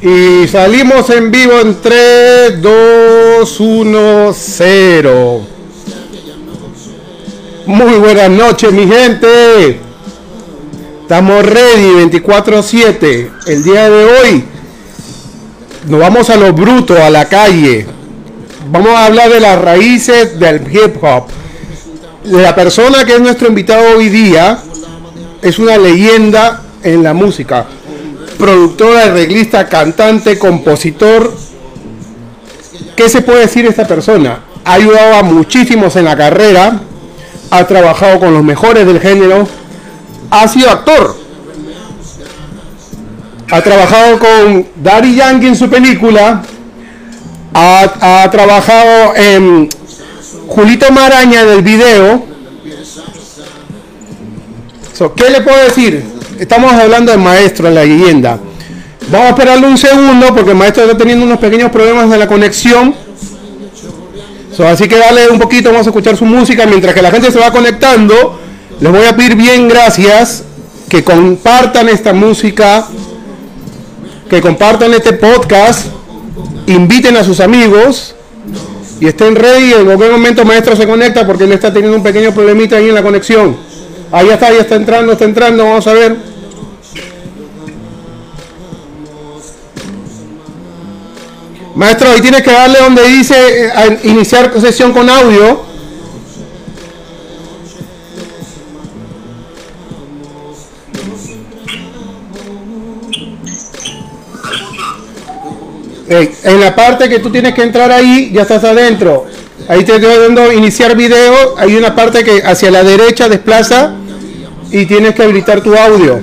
Y salimos en vivo en 3, 2, 1, 0. Muy buenas noches, mi gente. Estamos ready 24-7. El día de hoy nos vamos a lo bruto, a la calle. Vamos a hablar de las raíces del hip hop. La persona que es nuestro invitado hoy día es una leyenda en la música productora, arreglista, cantante, compositor. ¿Qué se puede decir de esta persona? Ha ayudado a muchísimos en la carrera, ha trabajado con los mejores del género, ha sido actor, ha trabajado con Daddy Yankee en su película, ha, trabajado en Julito Maraña en el video. ¿Qué le puedo decir? Estamos hablando del maestro en la leyenda. Vamos a esperarle un segundo porque el maestro está teniendo unos pequeños problemas de la conexión. así que dale un poquito, vamos a escuchar su música mientras que la gente se va conectando. Les voy a pedir bien gracias que compartan esta música, que compartan este podcast, inviten a sus amigos y estén ready. En cualquier momento maestro se conecta porque él está teniendo un pequeño problemita ahí en la conexión. Ahí está, ya está entrando, está entrando, vamos a ver. Maestro, ahí tienes que darle donde dice eh, iniciar sesión con audio. en la parte que tú tienes que entrar ahí, ya estás adentro. Ahí te estoy dando iniciar video. Hay una parte que hacia la derecha desplaza y tienes que habilitar tu audio.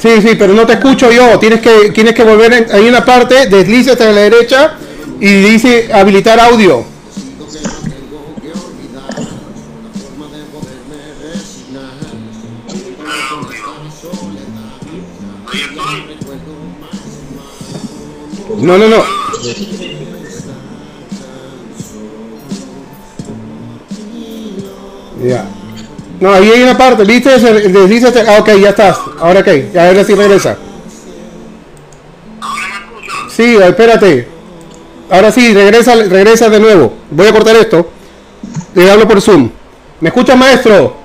Sí, sí, pero no te escucho yo. Tienes que, tienes que volver. hay una parte, desliza hasta la derecha y dice habilitar audio. No, no, no. Ya. No, ahí hay una parte, ¿viste? Desliza, ah, ok, ya estás. Ahora ok, ya ahora sí regresa. Sí, espérate. Ahora sí, regresa, regresa de nuevo. Voy a cortar esto. Le hablo por Zoom. ¿Me escuchas, maestro?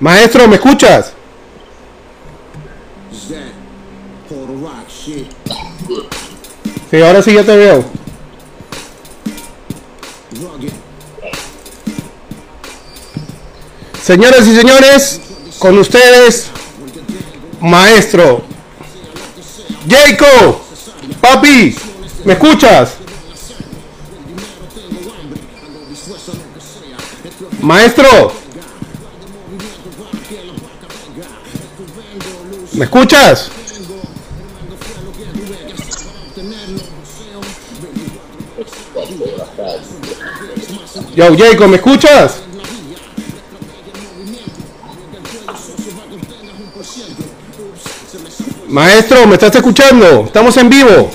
Maestro, ¿me escuchas? Sí, ahora sí ya te veo. Señoras y señores, con ustedes, maestro. Jacob, papi, ¿me escuchas? Maestro. ¿Me escuchas? Yo, Jacob, ¿me escuchas? Maestro, ¿me estás escuchando? Estamos en vivo.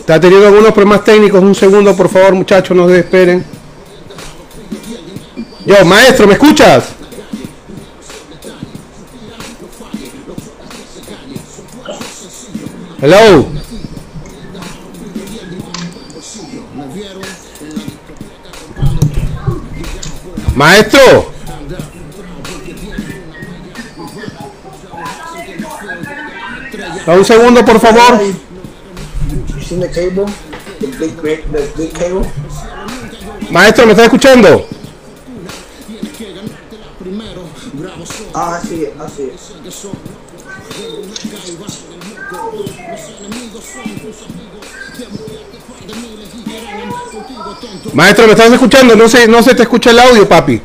Está teniendo algunos problemas técnicos. Un segundo, por favor, muchachos, no se esperen. Yo, maestro, ¿me escuchas? Hello. Maestro. Un segundo, por favor. Maestro, ¿me está escuchando? Ah, sí, así. Maestro, ¿me estás escuchando? No se, no se te escucha el audio, papi.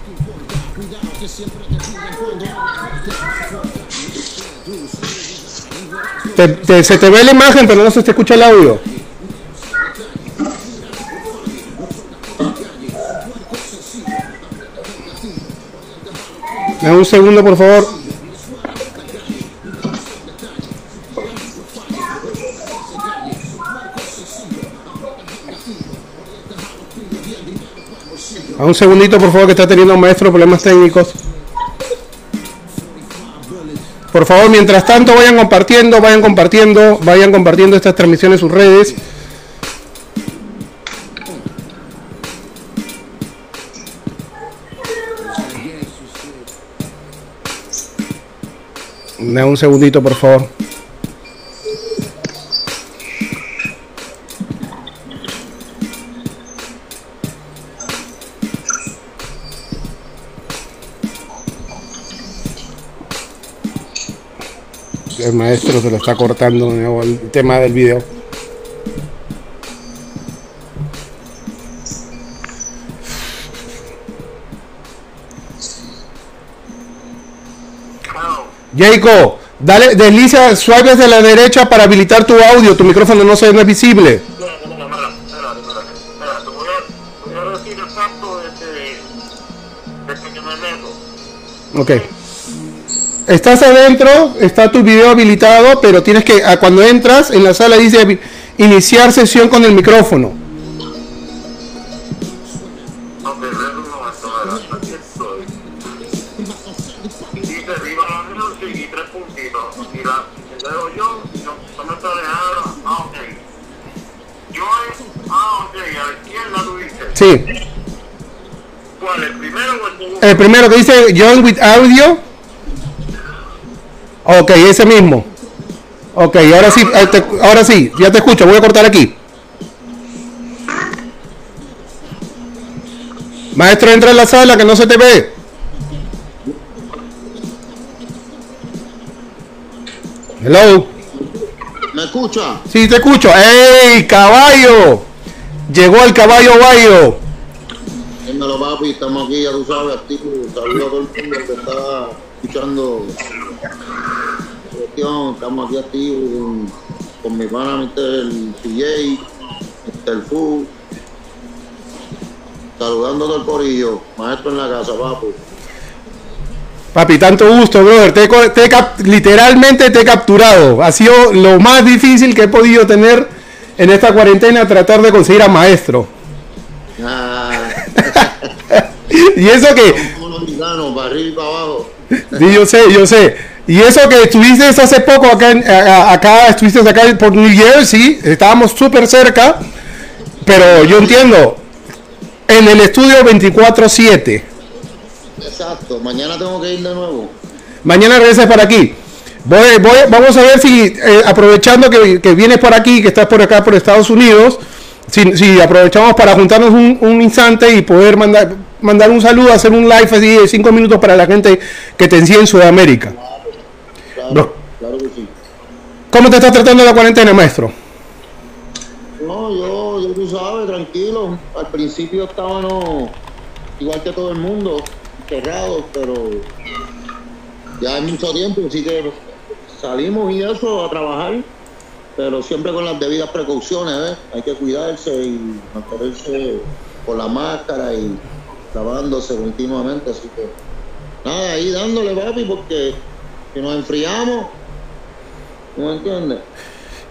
se te ve la imagen, pero no se te escucha el audio. Dame un segundo, por favor. A un segundito, por favor, que está teniendo maestro problemas técnicos. Por favor, mientras tanto, vayan compartiendo, vayan compartiendo, vayan compartiendo estas transmisiones en sus redes. un segundito, por favor. El maestro se lo está cortando el tema del video. Jacob, dale, desliza, suave de la derecha para habilitar tu audio. Tu micrófono no se ve visible. Ok. Estás adentro, está tu video habilitado, pero tienes que, cuando entras en la sala dice iniciar sesión con el micrófono. Sí. ¿Cuál? ¿El primero o el segundo? El primero que dice Join with Audio. Ok, ese mismo. Ok, ahora sí, eh, ahora sí, ya te escucho, voy a cortar aquí. Maestro, entra en la sala que no se te ve. Hello. ¿Me escucha? Sí, te escucho. ¡Ey, caballo! Llegó el caballo bayo. Dímelo, papi, estamos aquí, ya tú sabes, activo. Saludos a todo el mundo que está escuchando. Estamos aquí activos con, con mi pana, Mr. PJ, Mr. Fu. Saludando todo el corillo, maestro en la casa, papi. Papi, tanto gusto, brother. Te, te, literalmente te he capturado. Ha sido lo más difícil que he podido tener en esta cuarentena tratar de conseguir a maestro. Ah. y eso que. Sí, yo sé, yo sé. Y eso que estuviste hace poco acá, acá estuviste acá por New Jersey, estábamos súper cerca, pero yo entiendo, en el estudio 24-7. Exacto, mañana tengo que ir de nuevo. Mañana regresas para aquí. Voy, voy, vamos a ver si, eh, aprovechando que, que, vienes por aquí, que estás por acá, por Estados Unidos, si, aprovechamos para juntarnos un, instante y poder mandar, mandar un saludo, hacer un live así de cinco minutos para la gente que te sigue en Sudamérica. Claro, claro, que sí. ¿Cómo te estás tratando la cuarentena, maestro? No, yo, yo tú sabes, tranquilo. Al principio estábamos igual que todo el mundo, cerrados, pero ya hay mucho tiempo, así que salimos y eso a trabajar, pero siempre con las debidas precauciones, ¿eh? hay que cuidarse y mantenerse con la máscara y lavándose continuamente, así que nada, ahí dándole papi, porque si nos enfriamos, ¿no entiendes?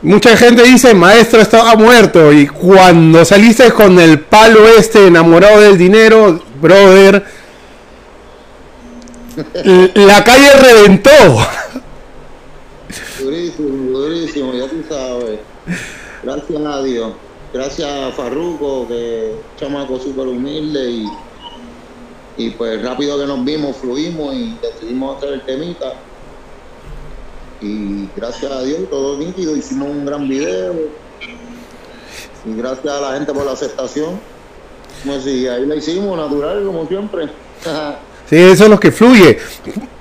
Mucha gente dice, maestro estaba muerto y cuando saliste con el palo este enamorado del dinero, brother, la calle reventó. Durísimo, durísimo, ya tú sabes. Gracias a Dios. Gracias a Farruco, que chamaco súper humilde y, y pues rápido que nos vimos, fluimos y decidimos hacer el temita. Y gracias a Dios, todo nítido, hicimos un gran video. Y gracias a la gente por la aceptación. Como si ahí la hicimos, natural, como siempre. Sí, eso es lo que fluye.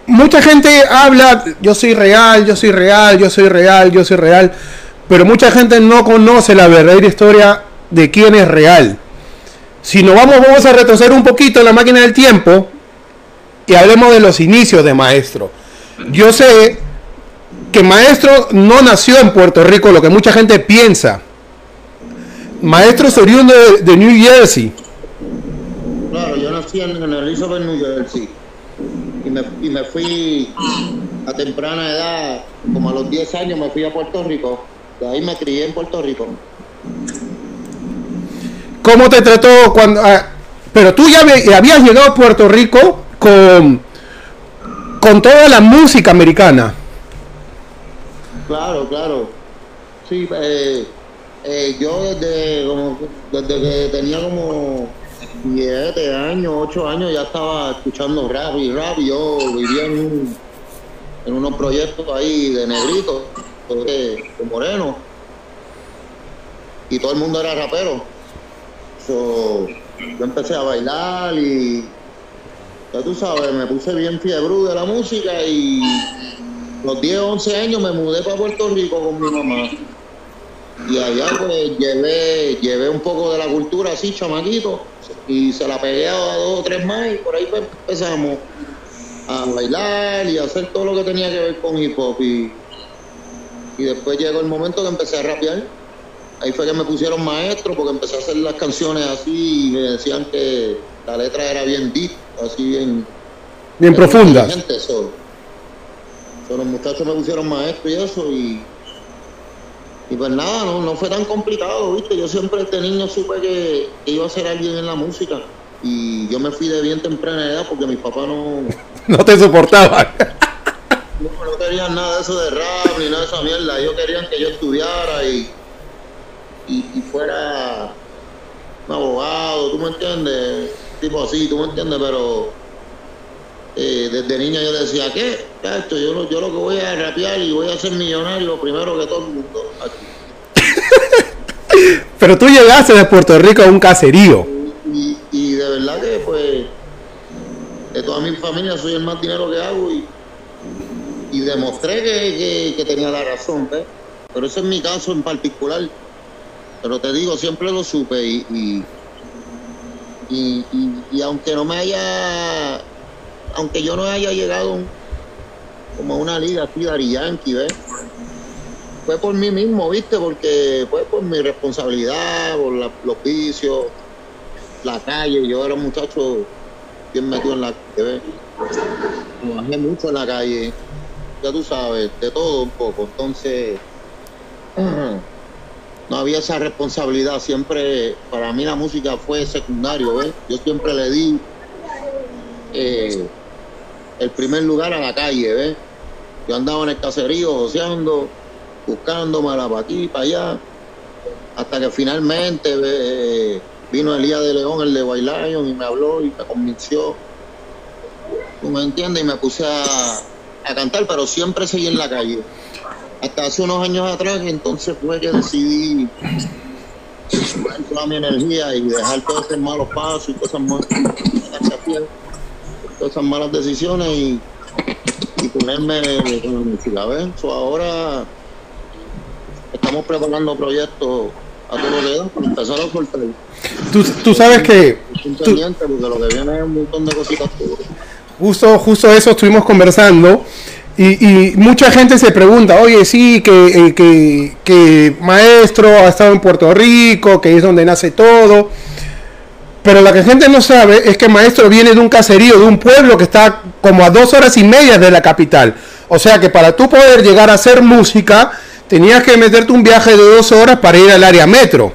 Mucha gente habla, yo soy real, yo soy real, yo soy real, yo soy real, pero mucha gente no conoce la verdadera historia de quién es real. Si nos vamos, vamos a retroceder un poquito la máquina del tiempo y hablemos de los inicios de Maestro. Yo sé que Maestro no nació en Puerto Rico, lo que mucha gente piensa. Maestro es oriundo de New Jersey Claro, yo nací en, Elizabeth, New Jersey. Y me, y me fui a temprana edad, como a los 10 años, me fui a Puerto Rico. De ahí me crié en Puerto Rico. ¿Cómo te trató cuando... Ah, Pero tú ya habías llegado a Puerto Rico con, con toda la música americana. Claro, claro. Sí, eh, eh, yo desde, como, desde que tenía como 7 años, 8 años ya estaba escuchando rap y rap. Yo vivía en, unos proyectos ahí de negrito, de, moreno. Y todo el mundo era rapero. yo empecé a bailar y ya tú sabes, me puse bien fiebre de la música y los 10, 11 años me mudé para Puerto Rico con mi mamá. Y allá pues llevé, llevé un poco de la cultura así, chamaquito, y se la pegué a dos o tres más y por ahí pues empezamos a bailar y a hacer todo lo que tenía que ver con hip hop. Y, y después llegó el momento que empecé a rapear. Ahí fue que me pusieron maestro porque empecé a hacer las canciones así y me decían que la letra era bien deep, así bien... Bien profunda. Solo. Los muchachos me pusieron maestro y eso y y pues nada, no, no fue tan complicado, ¿viste? Yo siempre este niño supe que, iba a ser alguien en la música. Y yo me fui de bien temprana edad porque mis papás no... no te soportaban. no, querían nada de eso de rap ni nada de esa mierda. Ellos querían que yo estudiara y, y, fuera un abogado, ¿tú me entiendes? Tipo así, ¿tú me entiendes? Pero eh, desde niña yo decía, ¿qué? Esto, yo, yo lo que voy a rapear y voy a ser millonario primero que todo el mundo Pero tú llegaste de Puerto Rico a un caserío. Y, de verdad que, pues, de toda mi familia soy el más dinero que hago y, y demostré que, tenía la razón, ¿ves? Pero ese es mi caso en particular. Pero te digo, siempre lo supe y, y, y aunque no me haya aunque yo no haya llegado como a una liga así de Yankee, ¿ves? Fue por mí mismo, ¿viste? Porque fue por mi responsabilidad, por los vicios, la calle. Yo era un muchacho bien metido en la calle, ¿ves? Trabajé mucho en la calle, ya tú sabes, de todo un poco. Entonces, no había esa responsabilidad. Siempre, para mí la música fue secundario, ¿ves? Yo siempre le di eh, el primer lugar a la calle, ¿ves? Yo andaba en el caserío joseando, buscándome para aquí, para allá, hasta que finalmente eh, vino Elías de León, el de White y me habló y me convenció. ¿Tú me entiendes? Y me puse a, cantar, pero siempre seguí en la calle. Hasta hace unos años atrás, entonces fue que decidí toda mi energía y dejar todos esos malos pasos y cosas más todas esas malas decisiones y, y ponerme con la música. ¿ves? ahora estamos preparando proyectos a todo lo que da para empezar a soltar. Tú, tú sabes que... Tú, porque lo que viene es un montón de cositas. Justo, justo eso estuvimos conversando. Y, y, mucha gente se pregunta, oye, sí, que, eh, que, que, maestro ha estado en Puerto Rico, que es donde nace todo. Pero lo que gente no sabe es que Maestro viene de un caserío, de un pueblo que está como a dos horas y media de la capital. O sea que para tú poder llegar a hacer música, tenías que meterte un viaje de dos horas para ir al área metro.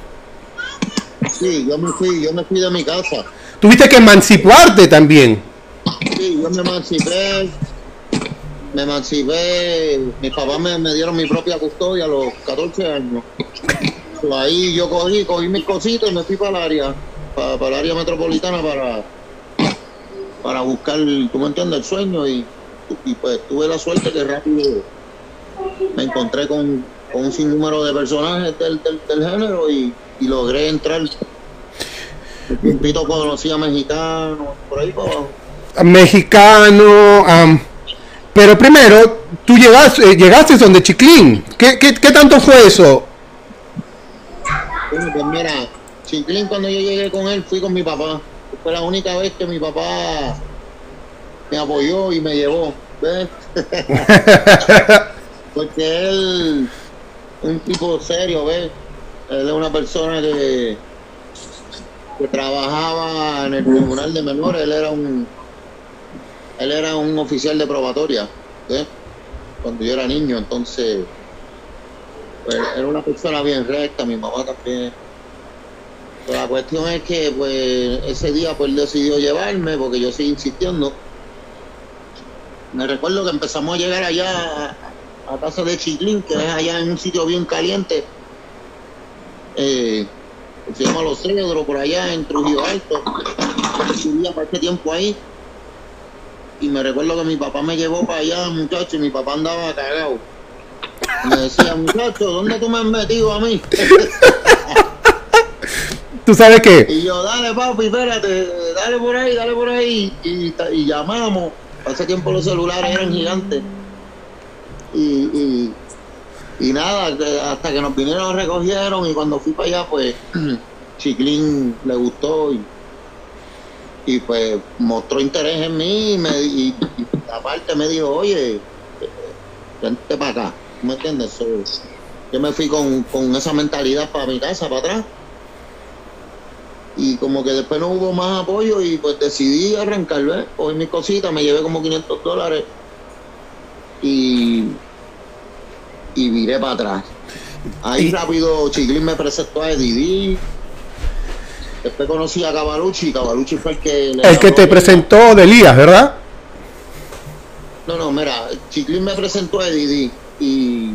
Sí, yo me fui, yo me fui de mi casa. Tuviste que emanciparte también. Sí, yo me emancipé, me emancipé, mis papás me, me dieron mi propia custodia a los 14 años. ahí yo cogí, cogí mis cositas y me fui para el área para, el área metropolitana para, para buscar, tú me entiendes, el sueño y, y pues tuve la suerte que rápido me encontré con, un sinnúmero de personajes del, del, género y, logré entrar. Un pito conocía mexicano, por ahí para abajo. Mexicano, pero primero, tú llegaste, eh, llegaste donde Chiclín. ¿Qué, qué, qué tanto fue eso? Bueno, pues mira, Chiclín cuando yo llegué con él fui con mi papá. Fue la única vez que mi papá me apoyó y me llevó. ¿ves? Porque él, un tipo serio, ¿ves? Él es una persona que, que trabajaba en el tribunal de menores. Él era un él era un oficial de probatoria, ¿ves? Cuando yo era niño, entonces pues, era una persona bien recta, mi mamá también la cuestión es que pues ese día pues él decidió llevarme porque yo seguí insistiendo. Me recuerdo que empezamos a llegar allá a, casa de Chiclín, que es allá en un sitio bien caliente. Eh, se llama Los Cedros, por allá en Trujillo Alto. Vivía para este tiempo ahí. Y me recuerdo que mi papá me llevó para allá, muchacho, y mi papá andaba cagado. Me decía, muchacho, ¿dónde tú me has metido a mí? ¿Tú sabes qué? Y yo, dale papi, espérate, dale por ahí, dale por ahí. Y, y llamamos. Hace tiempo los celulares eran gigantes. Y, y, nada, hasta que nos vinieron recogieron y cuando fui para allá, pues Chiclín le gustó y, y pues mostró interés en mí y, me, y, y aparte me dijo, oye, vente para acá, ¿me entiendes? Yo me fui con, con esa mentalidad para mi casa, para atrás y como que después no hubo más apoyo y pues decidí arrancar, ¿ves? Cogí mis cositas, me llevé como 500 dólares y, y viré para atrás. Ahí Y- rápido Chiclín me presentó a Eddie Después conocí a Cavalucci, Cavalucci fue el que... le El que te presentó de Elías, ¿verdad? No, no, mira, Chiclín me presentó a Eddie y,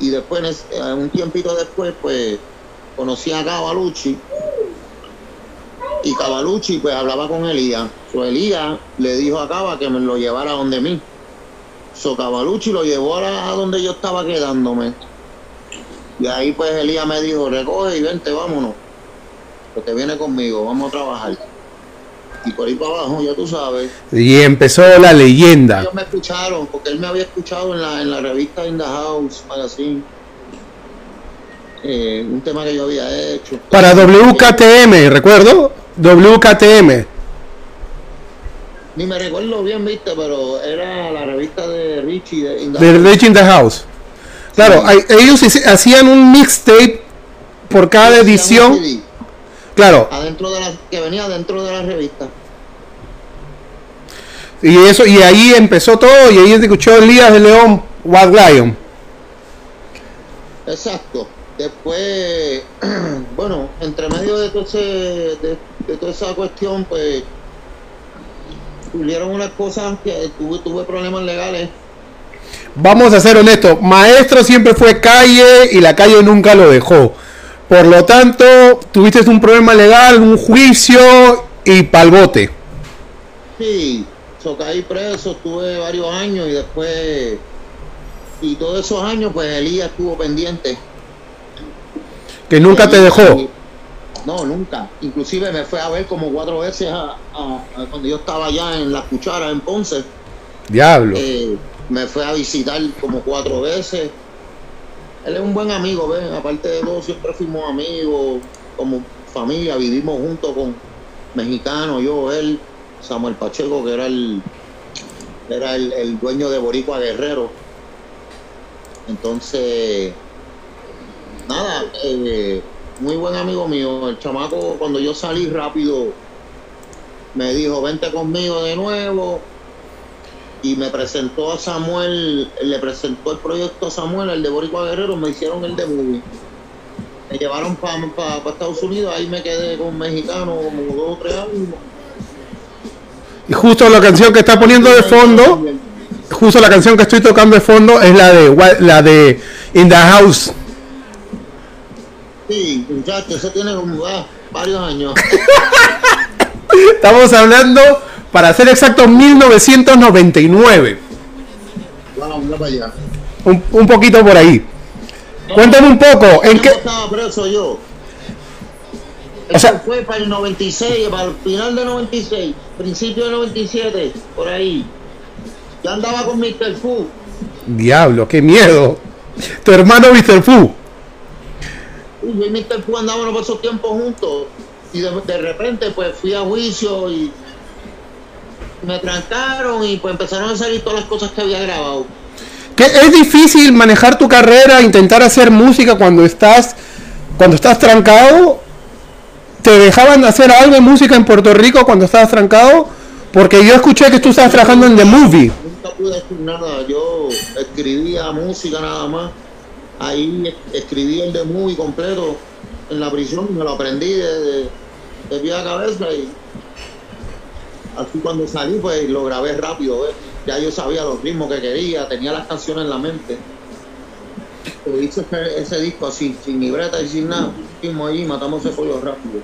y después, un tiempito después, pues conocí a Cavalucci y Cavalucci pues hablaba con Elías. So, Elías le dijo a Cava que me lo llevara donde mí. So Cavalucci lo llevó a, la- a donde yo estaba quedándome. Y ahí pues Elías me dijo, recoge y vente, vámonos. Porque viene conmigo, vamos a trabajar. Y por ahí para abajo, ya tú sabes. Y empezó la leyenda. Ellos me escucharon, porque él me había escuchado en la, en la revista In the House Magazine. Eh, un tema que yo había hecho. Para WKTM, ¿recuerdo? WKTM. Ni me recuerdo bien, viste, pero era la revista de Richie de In the De House. Rich in the House. Claro, hay- ellos hacían un mixtape por cada edición. Claro, Adentro de la, que venía dentro de la revista. y eso, y ahí empezó todo, y ahí escuchó Elías de León, Wild Lion. Exacto. Después, bueno, entre medio de, todo ese, de, de toda esa cuestión, pues, tuvieron unas cosas que tuve, tuve problemas legales. Vamos a ser honestos, maestro siempre fue calle y la calle nunca lo dejó. Por lo tanto, tuviste un problema legal, un juicio y pa'l bote. Sí, so, caí preso, estuve varios años y después, y todos esos años, pues Elías estuvo pendiente. Que nunca te dejó. No, nunca. Inclusive me fue a ver como cuatro veces a, a- a cuando yo estaba allá en La Cuchara, en Ponce. Diablo. Eh, me fue a visitar como cuatro veces. Él es un buen amigo, ¿ves? Aparte de todo, siempre fuimos amigos, como familia, vivimos juntos con mexicanos, yo, él, Samuel Pacheco, que era el era el, el dueño de Boricua Guerrero. Entonces, nada, eh, muy buen amigo mío. El chamaco, cuando yo salí rápido, me dijo, vente conmigo de nuevo. Y me presentó a Samuel, le presentó el proyecto a Samuel, el de Boricua Guerrero, me hicieron el de movie. Me llevaron para Estados Unidos, ahí me quedé con mexicano como dos o tres años. Y justo la canción que está poniendo de fondo, justo la canción que estoy tocando de fondo es la de la de In the House. Sí, muchacho, eso tiene como ah, varios años. Estamos hablando, para ser exacto, 1999. Vamos, mira para allá. Un, un poquito por ahí. Cuéntame un poco, ¿en ¿Qué estaba preso yo? O sea- Eso fue para el 96, para el final de 96, principio de 97, por ahí. Yo andaba con Mr. Fu. Diablo, qué miedo. Tu hermano Mr. Fu. Y yo y Mr. Fu andábamos por esos tiempos juntos. Y de, de repente, pues fui a juicio y me trancaron y pues empezaron a salir todas las cosas que había grabado. Que es difícil manejar tu carrera, intentar hacer música cuando estás cuando estás trancado. ¿Te dejaban hacer algo de música en Puerto Rico cuando estabas trancado? Porque yo escuché que tú estabas trabajando en The Movie. Nunca pude decir nada. Yo escribía música nada más. Ahí es- escribí el de movie completo. en la prisión, me lo aprendí de, de, pie a cabeza y así cuando salí pues lo grabé rápido, ya yo sabía los ritmos que quería, tenía las canciones en la mente. hice ese, disco así, sin libreta y sin nada, mismo allí, matamos ese pollo rápido.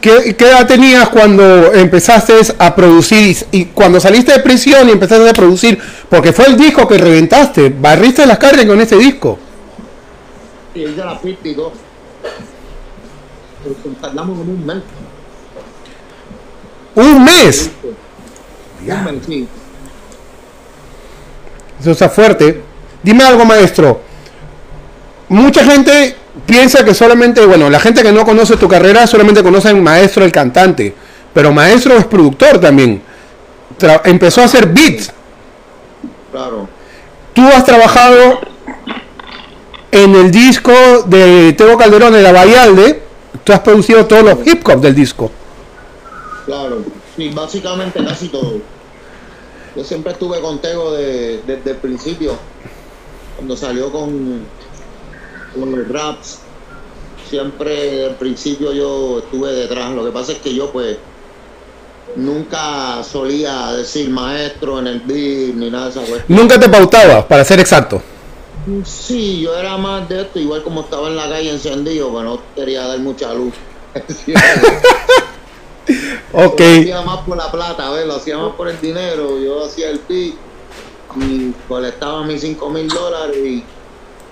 ¿Qué, ¿Qué, edad tenías cuando empezaste a producir y cuando saliste de prisión y empezaste a producir? Porque fue el disco que reventaste, barriste las carnes con ese disco. La tardamos como un mes. ¿Un mes? Un mes, sí. Eso está fuerte. Dime algo, maestro. Mucha gente piensa que solamente, bueno, la gente que no conoce tu carrera solamente conoce a Maestro el cantante, pero Maestro es productor también. empezó a hacer beats. Claro. Tú has trabajado en el disco de Teo Calderón de la Bayalde, tú has producido todos los hip hop del disco. Claro, sí, básicamente casi todo. Yo siempre estuve con Teo desde el principio, cuando salió con con los raps, siempre al principio yo estuve detrás. Lo que pasa es que yo pues nunca solía decir maestro en el beat ni nada de esa cuestión. ¿Nunca te pautaba, para ser exacto? Sí, yo era más de esto, igual como estaba en la calle encendido, pero no quería dar mucha luz. ok. Lo hacía más por la plata, ver, lo hacía más por el dinero. Yo hacía el y colectaba mis 5 mil dólares y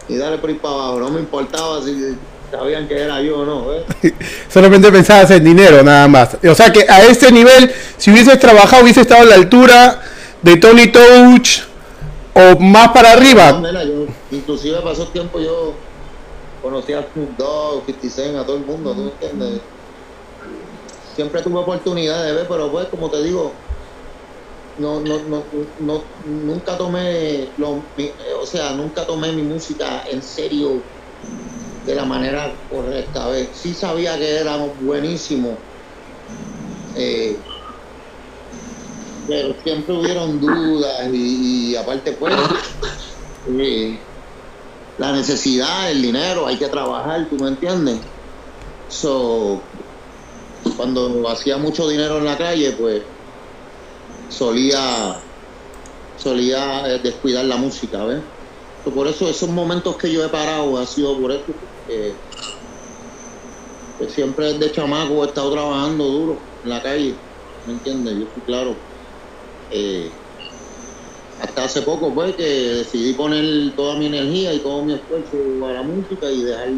y dale por ahí para abajo. No me importaba si sabían que era yo o no. Solamente pensabas en dinero, nada más. O sea que a este nivel, si hubieses trabajado, hubiese estado a la altura de Tony Touch o más para arriba. inclusive pasó tiempo yo conocí a Snoop Dogg, 50 Cent, a todo el mundo, ¿tú entiendes? Siempre tuve oportunidad de ver, pero pues como te digo, no, no, no, no, nunca tomé, lo, o sea, nunca tomé mi música en serio de la manera correcta. A sí sabía que era buenísimo, eh, pero siempre hubieron dudas y, aparte pues eh, la necesidad, el dinero, hay que trabajar, ¿tú me entiendes? So, cuando hacía mucho dinero en la calle, pues solía solía eh, descuidar la música, ¿ves? Por eso esos momentos que yo he parado ha sido por eso que, siempre de chamaco he estado trabajando duro en la calle, ¿me entiendes? Yo fui claro. Eh, hasta hace poco pues que decidí poner toda mi energía y todo mi esfuerzo a la música y dejar,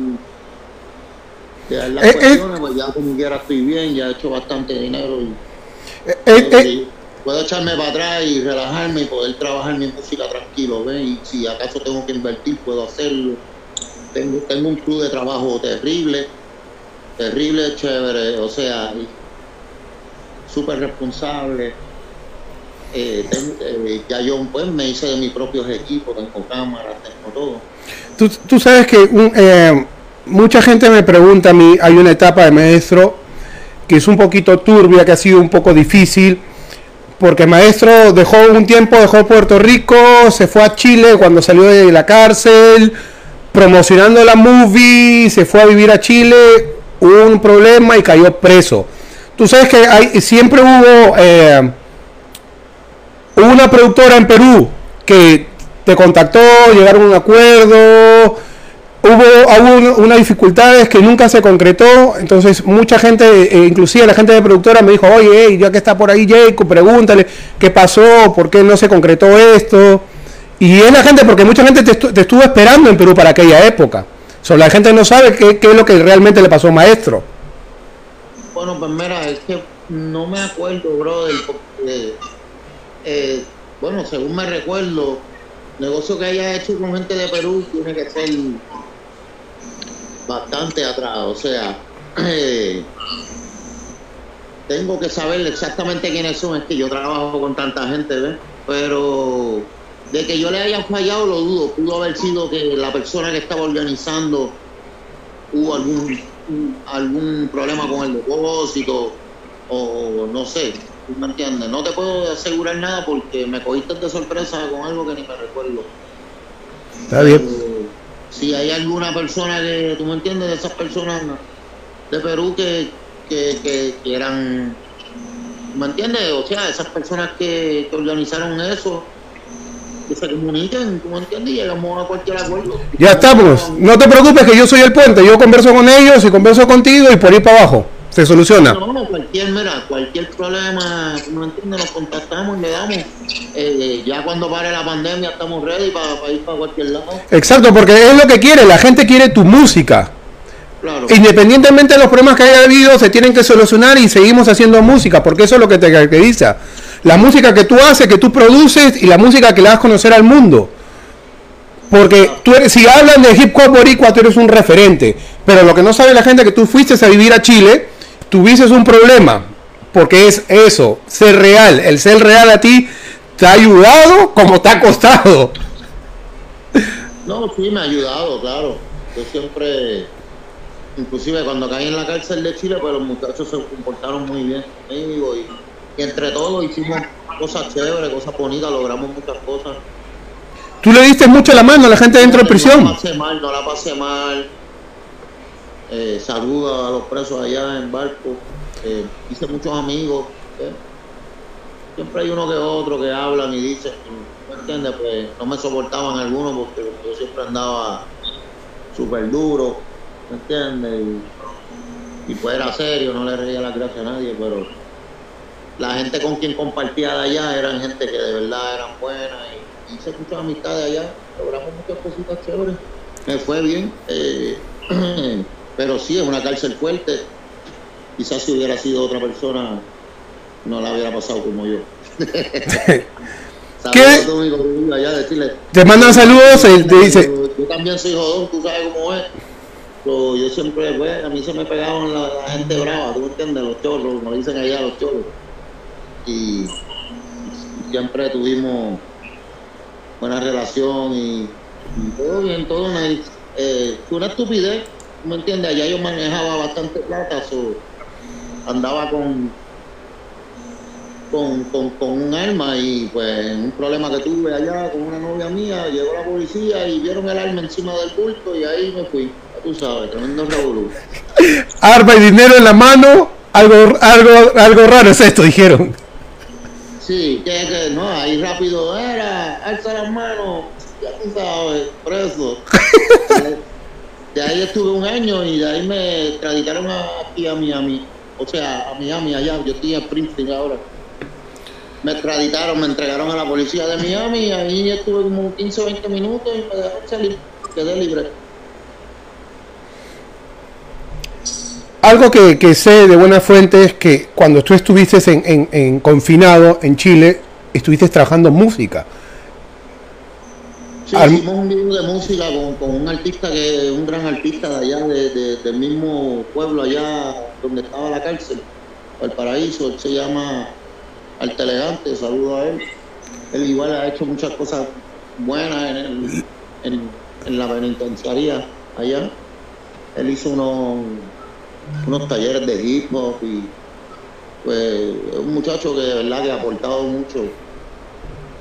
dejar las eh, cuestiones, pues ya como quiera estoy bien, ya he hecho bastante dinero y, puedo echarme para atrás y relajarme y poder trabajar mi música tranquilo, ¿ves? Y si acaso tengo que invertir, puedo hacerlo. Tengo, tengo un club de trabajo terrible, terrible, chévere, o sea, súper responsable. Eh, eh, ya yo pues me hice de mis propios equipos, tengo cámaras, tengo todo. Tú, tú sabes que eh, mucha gente me pregunta a mí, hay una etapa de maestro que es un poquito turbia, que ha sido un poco difícil porque maestro dejó un tiempo, dejó Puerto Rico, se fue a Chile cuando salió de la cárcel, promocionando la movie, se fue a vivir a Chile, hubo un problema y cayó preso. Tú sabes que hay, siempre hubo eh, una productora en Perú que te contactó, llegaron a un acuerdo, hubo, unas dificultades que nunca se concretó, entonces mucha gente, eh, inclusive la gente de productora me dijo, oye, ya que está por ahí Jacob, pregúntale qué pasó, por qué no se concretó esto. Y es la gente, porque mucha gente te, estuvo esperando en Perú para aquella época. So, la gente no sabe qué, es lo que realmente le pasó maestro. Bueno, pues mira, es que no me acuerdo, brother, porque, eh, bueno, según me recuerdo, negocio que haya hecho con gente de Perú tiene que ser bastante atrás, o sea, tengo que saber exactamente quiénes son, es que yo trabajo con tanta gente, ¿ves? Pero de que yo le haya fallado lo dudo, pudo haber sido que la persona que estaba organizando hubo algún algún problema con el depósito o no sé, ¿me entiendes? No te puedo asegurar nada porque me cogiste de sorpresa con algo que ni me recuerdo. Está bien si hay alguna persona que, tú me entiendes, de esas personas de Perú que, que, que quieran, ¿me entiendes? O sea, esas personas que, que organizaron eso, que se comuniquen, ¿tú me entiendes? Y llegamos a cualquier acuerdo. Ya estamos. No te preocupes que yo soy el puente. Yo converso con ellos y converso contigo y por ir para abajo. Se soluciona. No, no, cualquier, mira, cualquier problema, ¿tú me entiendes? Nos contactamos y le damos. Eh, ya cuando pare la pandemia estamos ready para, para ir para cualquier lado. Exacto, porque es lo que quiere. La gente quiere tu música. Claro. Independientemente de los problemas que haya habido, se tienen que solucionar y seguimos haciendo música, porque eso es lo que te caracteriza. La música que tú haces, que tú produces y la música que le das a conocer al mundo. Porque tú eres, si hablan de hip hop boricua, tú eres un referente. Pero lo que no sabe la gente es que tú fuiste a vivir a Chile, tuviste un problema. Porque es eso, ser real. El ser real a ti te ha ayudado como te ha costado. No, sí, me ha ayudado, claro. Yo siempre, inclusive cuando caí en la cárcel de Chile, pues los muchachos se comportaron muy bien conmigo y, y entre todos hicimos cosas chéveres, cosas bonitas, logramos muchas cosas. Tú le diste mucho la mano a la gente dentro de No prisión. la pasé mal, no la pasé mal. Eh, saludo a los presos allá en barco. Eh, hice muchos amigos. ¿eh? Siempre hay uno que otro que hablan y dicen, ¿me entiendes? Pues no me soportaban algunos porque yo siempre andaba súper duro, ¿me entiendes? Y, pues era serio, no le reía la gracia a nadie, pero la gente con quien compartía de allá eran gente que de verdad eran buenas y hice muchas amistades allá, logramos muchas cositas chéveres, me fue bien, pero sí, es una cárcel fuerte, quizás si hubiera sido otra persona no la hubiera pasado como yo. ¿Qué? Allá. Te mandan saludos, él te dice, Yo, yo también soy jodón, tú sabes cómo es. So, yo siempre, pues, a mí se me pegaban la, la gente brava, ¿tú me entiendes? Los chorros, como dicen allá los chorros. Y, y siempre tuvimos buena relación y, y todo bien, todo nice. Eh, fue una estupidez, ¿tú me entiendes? Allá yo manejaba bastante plata, so, andaba con, con, con, con un arma y pues un problema que tuve allá con una novia mía, llegó la policía y vieron el arma encima del bulto y ahí me fui. Ya tú sabes, tremendo revolú. arma y dinero en la mano, algo, algo, algo raro es esto, dijeron. Sí, que, que no, ahí rápido era, alza las manos, ya tú sabes, preso. de ahí estuve un año y de ahí me extraditaron a- aquí a Miami, o sea, a Miami allá, yo estoy en Springfield ahora. Me extraditaron, me entregaron a la policía de Miami y ahí estuve como 15 o 20 minutos y me dejaron salir, quedé libre. Algo que, que sé de buena fuente es que cuando tú estuviste en, en- en confinado en Chile, estuviste trabajando música. Sí, Al- hicimos un video de música con, con un artista que un gran artista de allá, de- de- del mismo pueblo allá donde estaba la cárcel, el paraíso, él se llama Arte Elegante, saludo a él. Él igual ha hecho muchas cosas buenas en, el- en, en la penitenciaría allá. Él hizo unos, unos talleres de hip hop y pues es un muchacho que de verdad que ha aportado mucho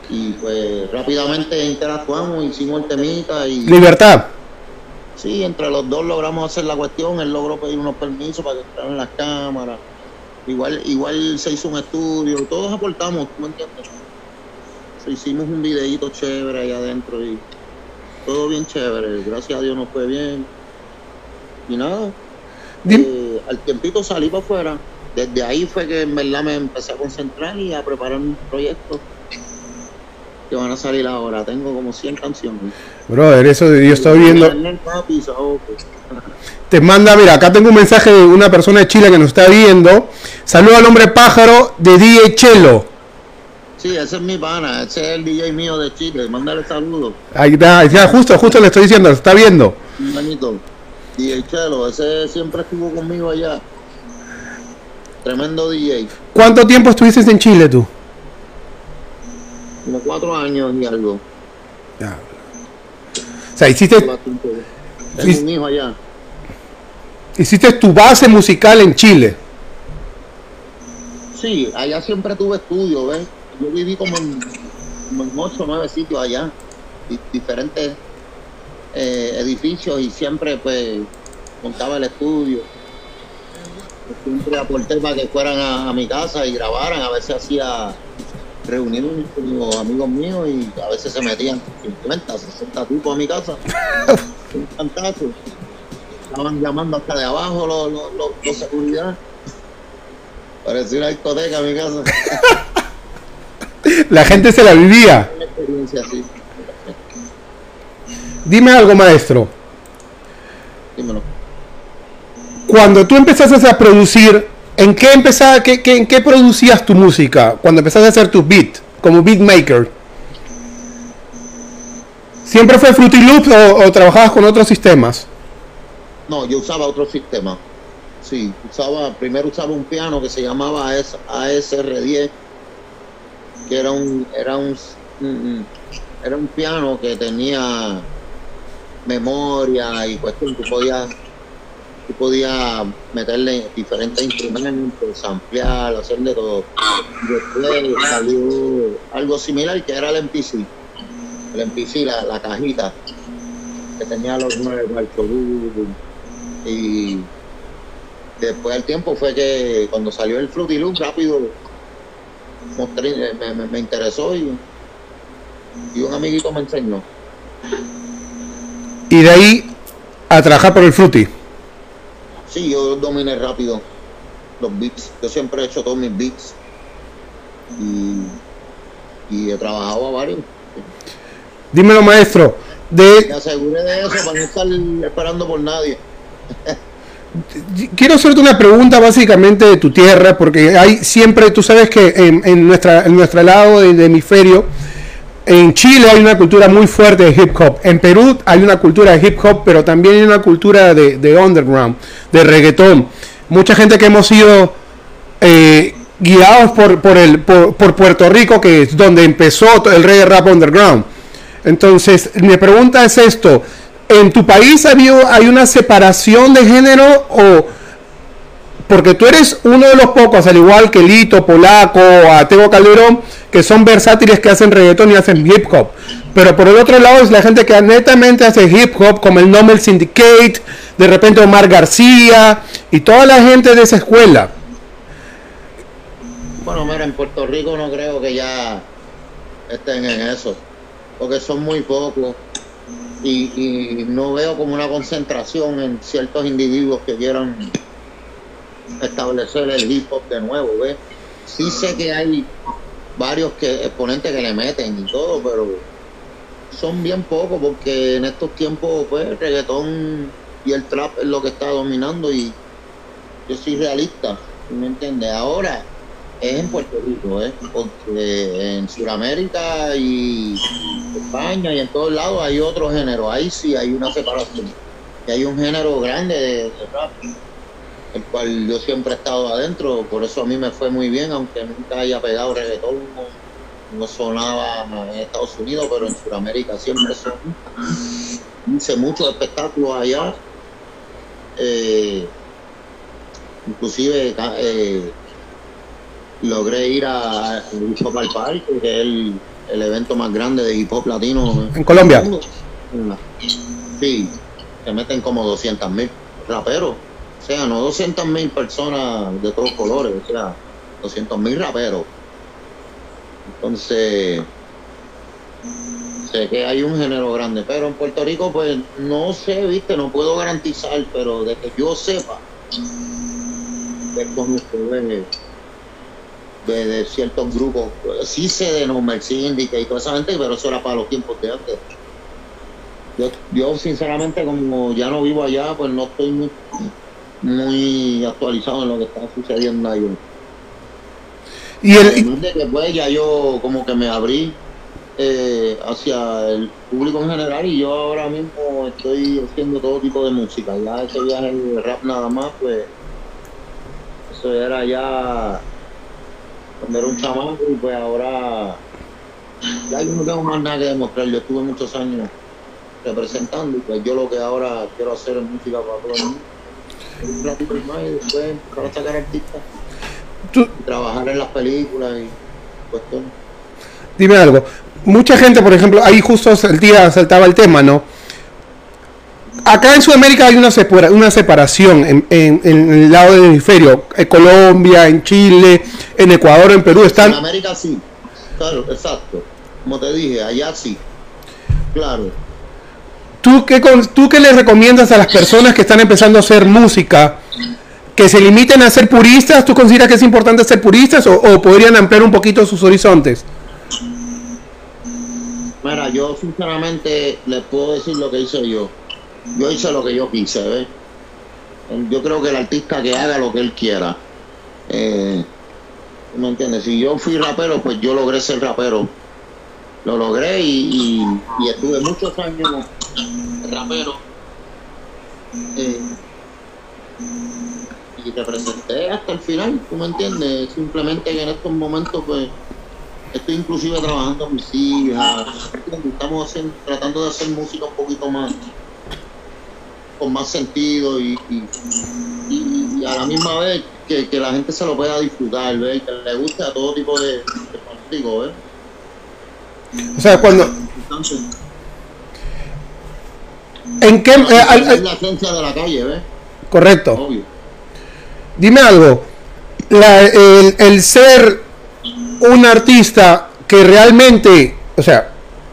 y pues rápidamente interactuamos, hicimos el temita y Libertad. sí, entre los dos logramos hacer la cuestión, él logró pedir unos permisos para que entraran las cámaras, igual, igual se hizo un estudio, todos aportamos, ¿tú me entiendes? Hicimos un videíto chévere allá adentro y todo bien chévere, gracias a Dios nos fue bien. Y nada, eh, al tiempito salí para afuera. Desde ahí fue que en verdad me empecé a concentrar y a preparar un proyecto que van a salir ahora. Tengo como 100 canciones. Brother, eso de- yo estoy viendo. Te manda, mira, acá tengo un mensaje de una persona de Chile que nos está viendo. Saluda al hombre pájaro de DJ Chelo. Sí, ese es mi pana, ese es el DJ mío de Chile. Mándale saludos, Ahí está, ya, justo, justo le estoy diciendo, lo está viendo. un manito. DJ Chelo, ese siempre estuvo conmigo allá. Tremendo DJ. ¿Cuánto tiempo estuviste en Chile tú? Como cuatro años y algo. O sea, hiciste. Tengo un hijo allá. hiciste tu base musical en Chile. Sí, allá siempre tuve estudio, ¿ves? Yo viví como en, como en ocho o nueve sitios allá, di- diferentes eh, edificios y siempre pues montaba el estudio. Siempre aporté para que fueran a, a mi casa y grabaran, a veces hacía reuniones con los amigos míos y a veces se metían 50, 60 tipos a mi casa. Un cantazo. Estaban llamando hasta de abajo los, los, los, los seguridad. Parecía una discoteca a mi casa. La gente se la vivía. Una experiencia así. Dime algo, maestro. Dímelo. Cuando tú empezaste a producir, ¿en qué empezaba, qué, qué- en qué producías tu música? Cuando empezaste a hacer tus beats, como beatmaker. ¿Siempre fue Fruity Loops o, trabajabas con otros sistemas? No, yo usaba otro sistema. Sí, usaba, primero usaba un piano que se llamaba AS ASR10, que era un, era un, un- era un piano que tenía memoria y cuestión, tú podías, tú podías meterle diferentes instrumentos, ampliar, hacerle todo. Después salió algo similar que era el MPC, el MPC, la, la cajita, que tenía los nueve cuartos y después del tiempo fue que cuando salió el Fruity Loop rápido me- me interesó y, y un amiguito me enseñó. Y de ahí a trabajar por el Fruity. Sí, yo dominé rápido los beats. Yo siempre he hecho todos mis beats y, y he trabajado a varios. Dímelo, maestro. De, Me aseguré de eso para no estar esperando por nadie. Quiero hacerte una pregunta básicamente de tu tierra, porque hay siempre, tú sabes que en, en nuestra, en nuestro lado del hemisferio, en Chile hay una cultura muy fuerte de hip hop, en Perú hay una cultura de hip hop, pero también hay una cultura de, de underground, de reggaetón. Mucha gente que hemos sido eh, guiados por, por, el, por, por Puerto Rico, que es donde empezó el reggae rap underground. Entonces, mi pregunta es esto. ¿En tu país hay una separación de género o porque tú eres uno de los pocos, al igual que Lito, Polaco, Ateo Calderón, que son versátiles que hacen reggaetón y hacen hip hop. Pero por el otro lado es la gente que netamente hace hip hop, como el Nomel Syndicate, de repente Omar García y toda la gente de esa escuela. Bueno, mira, en Puerto Rico no creo que ya estén en eso, porque son muy pocos y, y no veo como una concentración en ciertos individuos que quieran establecer el hip hop de nuevo, ¿ves? Sí sé que hay varios que exponentes que le meten y todo, pero son bien pocos porque en estos tiempos pues el reggaetón y el trap es lo que está dominando y yo soy realista, ¿sí ¿me entiendes? Ahora es en Puerto Rico, ¿eh? porque en Sudamérica y España y en todos lados hay otro género, ahí sí hay una separación, y hay un género grande de, de rap, el cual yo siempre he estado adentro, por eso a mí me fue muy bien, aunque nunca haya pegado reggaetón, no, no sonaba en Estados Unidos, pero en Sudamérica siempre son. Hice muchos espectáculos allá, eh, inclusive eh, logré ir a, a Hip Hop al Parque, que es el, el evento más grande de hip hop latino En Colombia. Sí, se meten como 200 mil raperos, o sea, no 200 mil personas de todos colores, o sea, 200 mil raperos. Entonces, sé que hay un género grande, pero en Puerto Rico, pues no sé, viste, no puedo garantizar, pero de que yo sepa, de, de, de ciertos grupos. Sí sé de Normal Syndicate y toda esa gente, pero eso era para los tiempos de antes. Yo sinceramente, como ya no vivo allá, pues no estoy muy, muy actualizado en lo que está sucediendo ahí. Y el, Además de que pues ya yo como que me abrí eh, hacia el público en general y yo ahora mismo estoy haciendo todo tipo de música. Ya ese viaje de rap nada más, pues eso era ya cuando era un chamaco y pues ahora ya yo no tengo más nada que demostrar. Yo estuve muchos años representando y pues yo lo que ahora quiero hacer es música para todo el mundo. Un ratito más y después empezar a sacar artistas tú- trabajar en las películas y cuestiones. dime algo. Mucha gente, por ejemplo, ahí justo el día saltaba el tema, ¿no? acá en Sudamérica hay una, una separación en, en, el lado del hemisferio. En Colombia, en Chile, en Ecuador, en Perú están. En América sí, claro, exacto. Como te dije, allá sí. Claro. ¿Tú qué, ¿Tú qué le recomiendas a las personas que están empezando a hacer música? ¿Que se limiten a ser puristas? ¿Tú consideras que es importante ser puristas o, podrían ampliar un poquito sus horizontes? Mira, yo sinceramente les puedo decir lo que hice yo. Yo hice lo que yo quise, ¿ves? Yo creo que el artista que haga lo que él quiera. Eh, ¿Me entiendes? Si yo fui rapero, pues yo logré ser rapero. Lo logré y, estuve muchos años rapero. Eh, y representé hasta el final, ¿tú me entiendes? Simplemente que en estos momentos, pues estoy inclusive trabajando con mis hijas, estamos tratando de hacer música un poquito más, con más sentido y, a la misma vez que, la gente se lo pueda disfrutar, ¿ves? que le guste a todo tipo de, de ¿ves? O sea, cuando... ¿En qué? Eh, la esencia de la calle, ¿ves? Correcto. Dime algo. el, el ser un artista que realmente, o sea,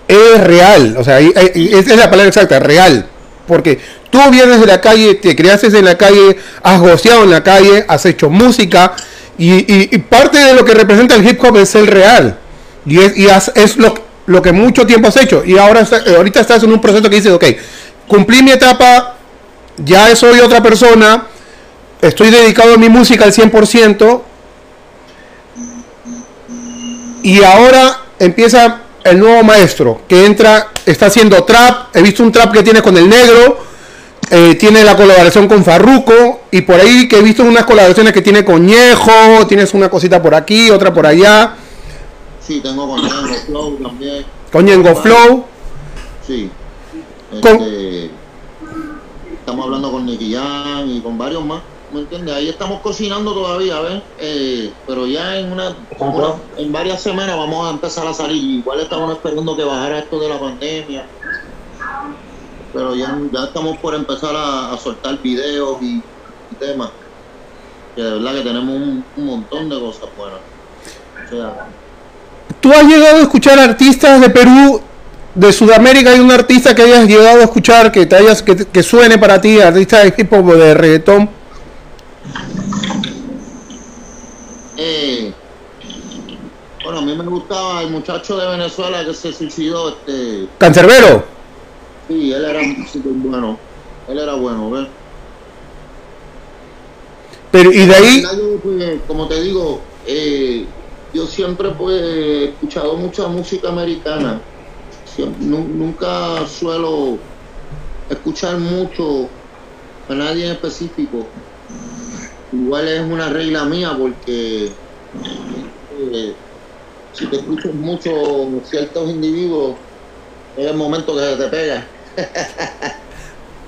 es real, o sea, es la palabra exacta, real, porque tú vienes de la calle, te creaste en la calle, has goceado en la calle, has hecho música, y, parte de lo que representa el hip hop es el real, y es, y es lo, lo, que mucho tiempo has hecho, y ahora ahorita estás en un proceso que dices, ok, cumplí mi etapa, ya soy otra persona, estoy dedicado a mi música al 100%, y ahora empieza el nuevo maestro que entra, está haciendo trap. He visto un trap que tiene con el negro. Eh, tiene la colaboración con Farruco. Y por ahí que he visto unas colaboraciones que tiene con Ñejo. Tienes una cosita por aquí, otra por allá. Sí, tengo con Ñengo Flow también. Con Ñengo Flow. Sí. Este, estamos hablando con Nicky Jan y con varios más. ¿me entiendes? Ahí estamos cocinando todavía, ¿ves? Eh, pero ya en una, en varias semanas vamos a empezar a salir. Igual estamos esperando que bajara esto de la pandemia. Pero ya, ya estamos por empezar a, soltar videos y, temas. Que de verdad que tenemos un, montón de cosas buenas. O sea, ¿Tú has llegado a escuchar artistas de Perú de Sudamérica hay un artista que hayas llegado a escuchar que te hayas que, que suene para ti, artista de hip hop de reggaetón? Eh, bueno, a mí me gustaba el muchacho de Venezuela que se suicidó. este ¿Cancerbero? Sí, él era bueno. Él era bueno, ¿ves? Pero, y de ahí. Como te digo, eh, yo siempre pues, he escuchado mucha música americana. nunca suelo escuchar mucho a nadie en específico igual es una regla mía porque eh, si te escuchas mucho ciertos individuos, es el momento que se te pega.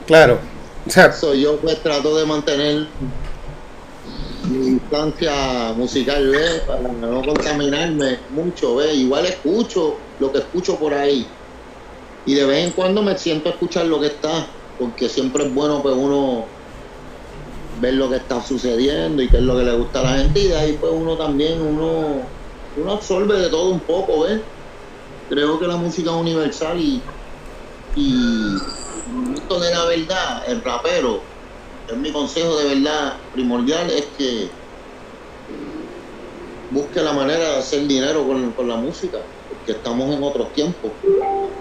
claro. O sea, yo pues trato de mantener mi musical, Para no contaminarme mucho, ¿ves? Igual escucho lo que escucho por ahí. Y de vez en cuando me siento a escuchar lo que está, porque siempre es bueno pues uno ver lo que está sucediendo y qué es lo que le gusta a la gente y de ahí pues uno también, uno, uno absorbe de todo un poco, ¿ves? Creo que la música es universal y, y esto de la verdad, el rapero, es mi consejo de verdad primordial, es que busque la manera de hacer dinero con, la música, porque estamos en otros tiempos.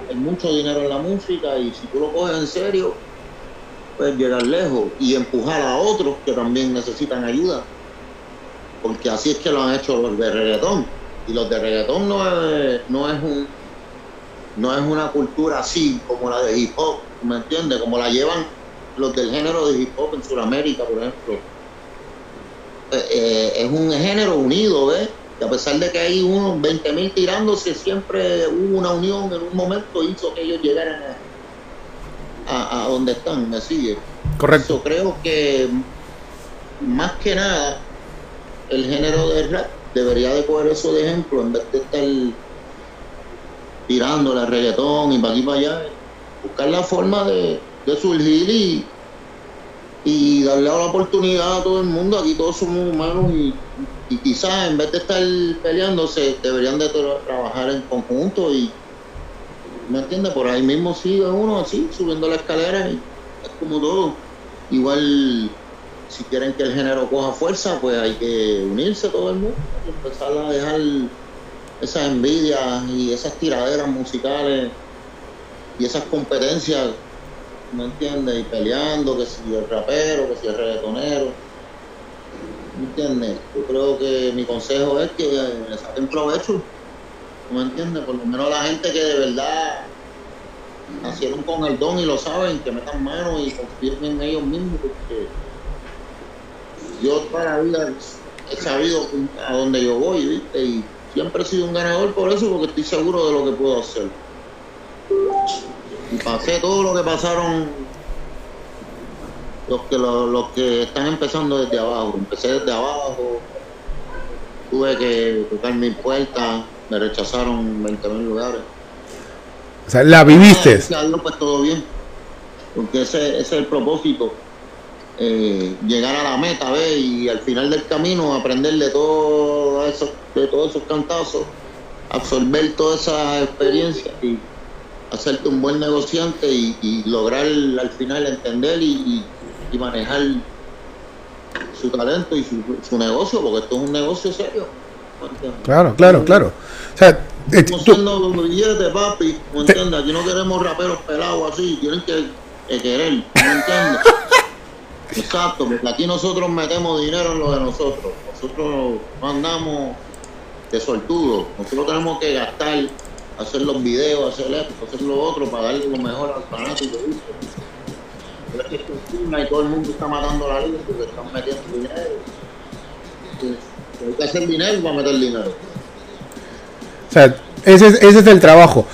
Hay mucho dinero en la música y si tú lo coges en serio, llegar lejos y empujar a otros que también necesitan ayuda. Porque así es que lo han hecho los de reggaetón. Y los de reggaetón no es, no es un no es una cultura así como la de hip hop, ¿me entiendes? Como la llevan los del género de hip hop en Sudamérica, por ejemplo. Eh, es un género unido, ¿ves? Que a pesar de que hay unos 20.000 tirándose, siempre hubo una unión en un momento hizo que ellos llegaran a a, donde están, me sigue. Correcto. Yo creo que más que nada el género de rap debería de coger eso de ejemplo en vez de estar tirándole al reggaetón y para aquí para allá, buscar la forma de, de surgir y, y darle la oportunidad a todo el mundo. Aquí todos somos humanos y, y quizás en vez de estar peleándose, deberían de trabajar en conjunto y, ¿me entiendes? Por ahí mismo sigue uno así, subiendo la escalera y es como todo. Igual, si quieren que el género coja fuerza, pues hay que unirse todo el mundo y empezar a dejar esas envidias y esas tiraderas musicales y esas competencias ¿me entiendes? Y peleando, que si el rapero, que si el reggaetonero, ¿me entiendes? Yo creo que mi consejo es que le saquen provecho, ¿me entiendes? Por lo menos la gente que de verdad nacieron con el don y lo saben, que metan mano y confíen en ellos mismos, porque yo toda la vida he sabido a dónde yo voy, ¿viste? Y siempre he sido un ganador por eso, porque estoy seguro de lo que puedo hacer y pasé todo lo que pasaron los que los, que están empezando desde abajo. Empecé desde abajo, tuve que tocar mi puerta, me rechazaron 20 mil lugares. O sea, la viviste. pues todo bien, porque ese, es el propósito. Eh, llegar a la meta, ¿ves? Y al final del camino aprender de, todo eso, de todos esos cantazos, absorber toda esa experiencia y hacerte un buen negociante y, lograr al final entender y, manejar su talento y su, negocio, porque esto es un negocio serio. Claro, claro, claro. O sea, eh, Estamos haciendo billetes, papi, ¿me entiendes? Aquí no queremos raperos pelados así, tienen que, querer, ¿me entiendes? Exacto, porque aquí nosotros metemos dinero en lo de nosotros. Nosotros no andamos de sortudo. Nosotros tenemos que gastar hacer los videos, hacer esto, hacer lo otro, para darle lo mejor al fanático. Pero es que encima y todo el mundo está matando la liga porque están metiendo dinero. hay que hacer dinero para meter dinero. O sea, ese es, ese es el trabajo.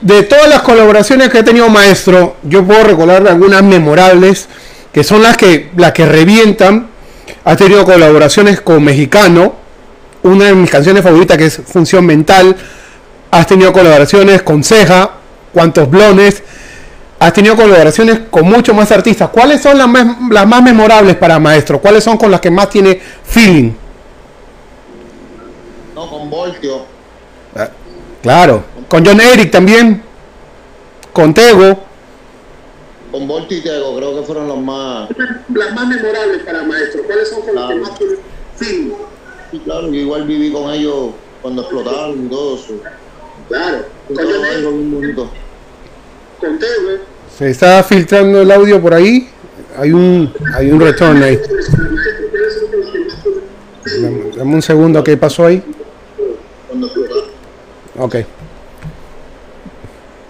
De todas las colaboraciones que he tenido maestro, yo puedo recordar algunas memorables, que son las que, las que revientan. Ha tenido colaboraciones con Mexicano, una de mis canciones favoritas que es Función Mental, has tenido colaboraciones con Ceja, cuantos blones, has tenido colaboraciones con muchos más artistas. ¿Cuáles son las más, las más memorables para Maestro? ¿Cuáles son con las que más tiene feeling? No, con Voltio. Ah, claro, con John Eric también, con Tego. Con Voltio y Tego, creo que fueron los más... Las más memorables para Maestro. ¿Cuáles son con las que más tiene feeling? Sí, claro, yo igual viví con ellos cuando explotaron y todo eso. Claro. Se está filtrando el audio por ahí. Hay un, hay un retorno ahí. Dame, un segundo, ¿qué pasó ahí? Ok.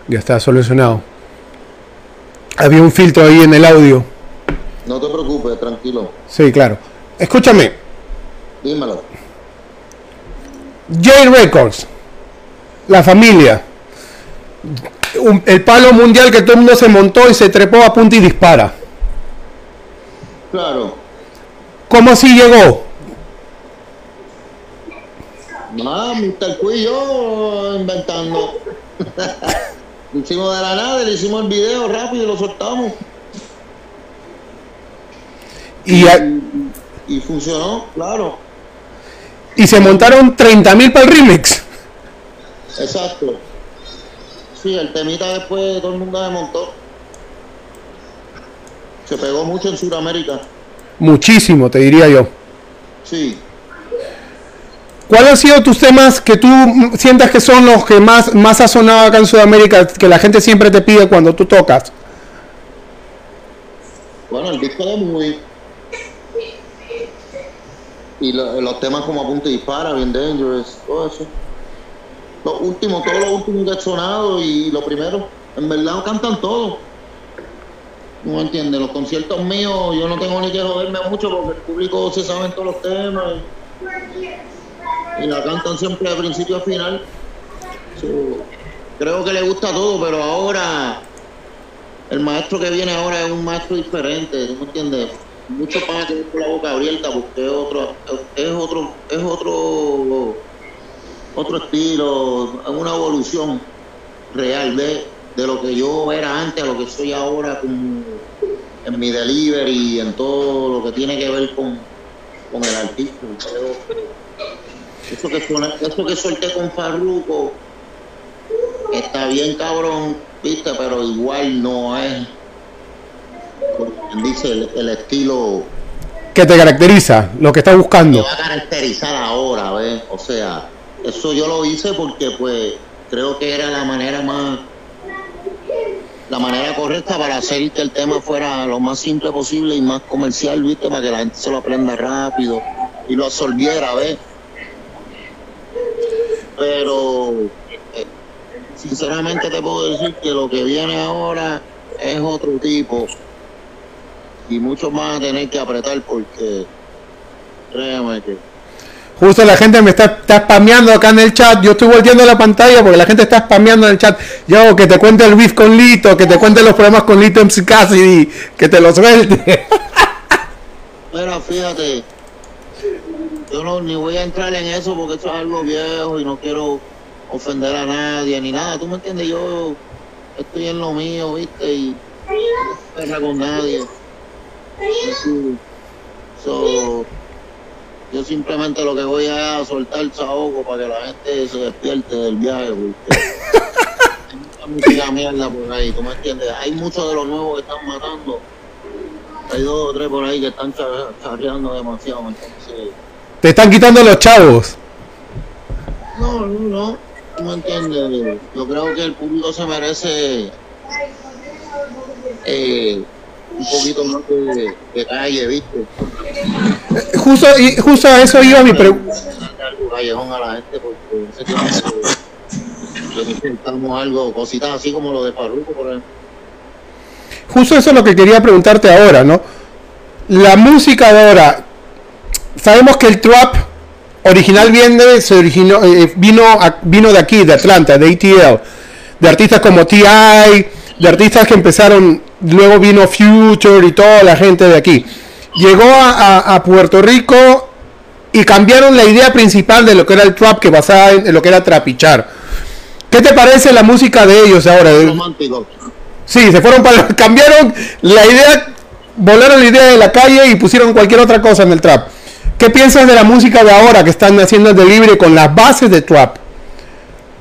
Ya está solucionado. Había un filtro ahí en el audio. No te preocupes, tranquilo. Sí, claro. Escúchame. Dímelo. J Records la familia. el palo mundial que todo el mundo se montó y se trepó a punta y dispara. Claro. ¿Cómo así llegó? Mr. Quiz yo inventando. lo hicimos de la nada, le hicimos el video rápido y lo soltamos. Y, y, funcionó, claro. Y se montaron 30 mil para el remix. Exacto. Sí, el temita después todo el mundo se montó. Se pegó mucho en Sudamérica. Muchísimo, te diría yo. Sí. ¿Cuáles han sido tus temas que tú sientas que son los que más, más ha sonado acá en Sudamérica, que la gente siempre te pide cuando tú tocas? Bueno, el disco de muy y los temas como Apunte y Dispara, Bien Dangerous, todo eso lo último, todo lo último que ha sonado y lo primero. En verdad cantan todo. No entiende, los conciertos míos yo no tengo ni que joderme mucho porque el público se sabe en todos los temas y, la cantan siempre de principio a final. creo que le gusta todo, pero ahora el maestro que viene ahora es un maestro diferente, ¿tú me entiendes? Mucho para que con la boca abierta porque es otro, es otro, es otro otro estilo, una evolución real de de lo que yo era antes a lo que soy ahora con, en mi delivery y en todo lo que tiene que ver con, con el artista. Eso que, eso que solté con Farruko está bien cabrón, viste, pero igual no es, dice, el, estilo que te caracteriza, lo que estás buscando. Me va a caracterizar ahora, ¿ves? O sea, eso yo lo hice porque pues creo que era la manera más la manera correcta para hacer que el tema fuera lo más simple posible y más comercial, ¿viste? Para que la gente se lo aprenda rápido y lo absorbiera, ¿ves? Pero eh, sinceramente te puedo decir que lo que viene ahora es otro tipo y mucho más a tener que apretar porque créeme que Justo la gente me está, está spameando acá en el chat. Yo estoy volteando la pantalla porque la gente está spameando en el chat. Yo, que te cuente el beef con Lito, que te cuente los problemas con Lito MC Cassidy, que te los suelte. Mira, fíjate, yo no ni voy a entrar en eso porque eso es algo viejo y no quiero ofender a nadie ni nada. ¿Tú me entiendes? Yo estoy en lo mío, ¿viste? Y no con nadie. So, yo simplemente lo que voy a soltar el saoco para que la gente se despierte del viaje, porque hay mucha música mierda por ahí, ¿tú me entiendes? Hay muchos de los nuevos que están matando. Hay dos o tres por ahí que están charreando demasiado, entonces... Te están quitando los chavos. No, no, no. ¿Tú me entiendes? Yo creo que el público se merece eh, un poquito más de, calle, ¿viste? Justo, y, justo a eso iba mi pregunta. Callejón a la gente porque necesitamos algo, cositas así como lo de Parruco, por ejemplo. Justo eso es lo que quería preguntarte ahora, ¿no? La música de ahora, sabemos que el trap original viene, se originó, eh, vino, vino de aquí, de Atlanta, de ATL, de artistas como T.I., de artistas que empezaron luego vino Future y toda la gente de aquí. Llegó a, Puerto Rico y cambiaron la idea principal de lo que era el trap, que basaba en, lo que era trapichar. ¿Qué te parece la música de ellos ahora? Romántico. Sí, se fueron para... Cambiaron la idea, volaron la idea de la calle y pusieron cualquier otra cosa en el trap. ¿Qué piensas de la música de ahora que están haciendo el delivery con las bases de trap?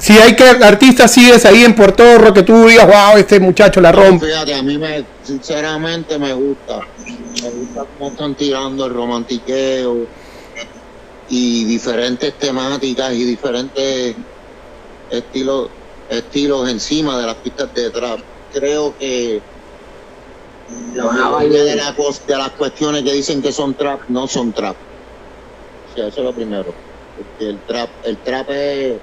si hay que artistas sigues ahí en Puerto Rico que tú digas, wow, este muchacho la rompe. Fíjate, a mí me, sinceramente me gusta. Me gusta cómo están tirando el romantiqueo y diferentes temáticas y diferentes estilos estilos encima de las pistas de trap. Creo que la mayoría de, de las cuestiones que dicen que son trap no son trap. O sea, eso es lo primero. Porque el trap, el trap es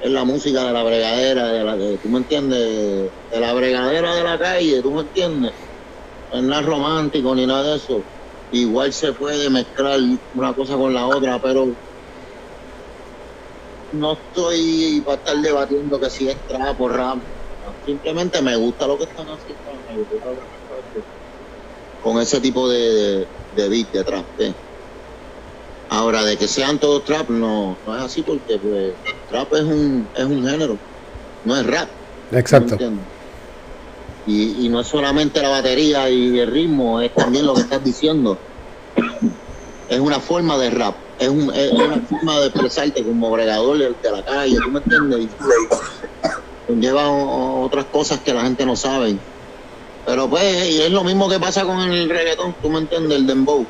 es la música de la bregadera, de la de, ¿tú me entiendes? De la bregadera de la calle, ¿tú me entiendes? No es nada romántico ni nada de eso. Igual se puede mezclar una cosa con la otra, pero no estoy para estar debatiendo que si es trap o rap. Simplemente me gusta lo que están haciendo, me gusta con ese tipo de, de, beat detrás. ¿eh? Ahora, de que sean todos trap, no, no es así porque pues, trap es un, es un género, no es rap. Exacto. Y, y, no es solamente la batería y el ritmo, es también lo que estás diciendo. Es una forma de rap, es, un, es una forma de expresarte como bregador de, la calle, ¿tú me entiendes? Y lleva otras cosas que la gente no sabe. Pero pues, y es lo mismo que pasa con el reggaetón, ¿tú me entiendes? El dembow